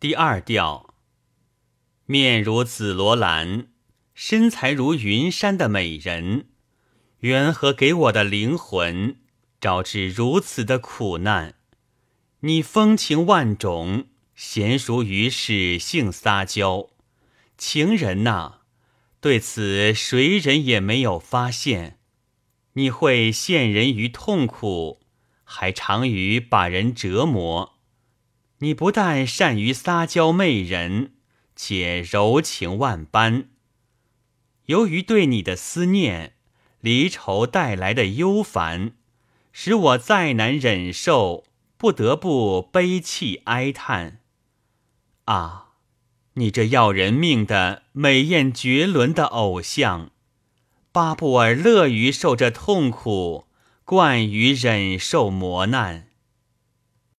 第二调，面如紫罗兰，身材如云山的美人，缘何给我的灵魂招致如此的苦难？你风情万种，娴熟于使性撒娇，情人呐，对此谁人也没有发现。你会陷人于痛苦，还常于把人折磨。你不但善于撒娇媚人，且柔情万般。由于对你的思念，离愁带来的忧烦，使我再难忍受，不得不悲泣哀叹。啊，你这要人命的美艳绝伦的偶像，巴布尔乐于受这痛苦，惯于忍受磨难。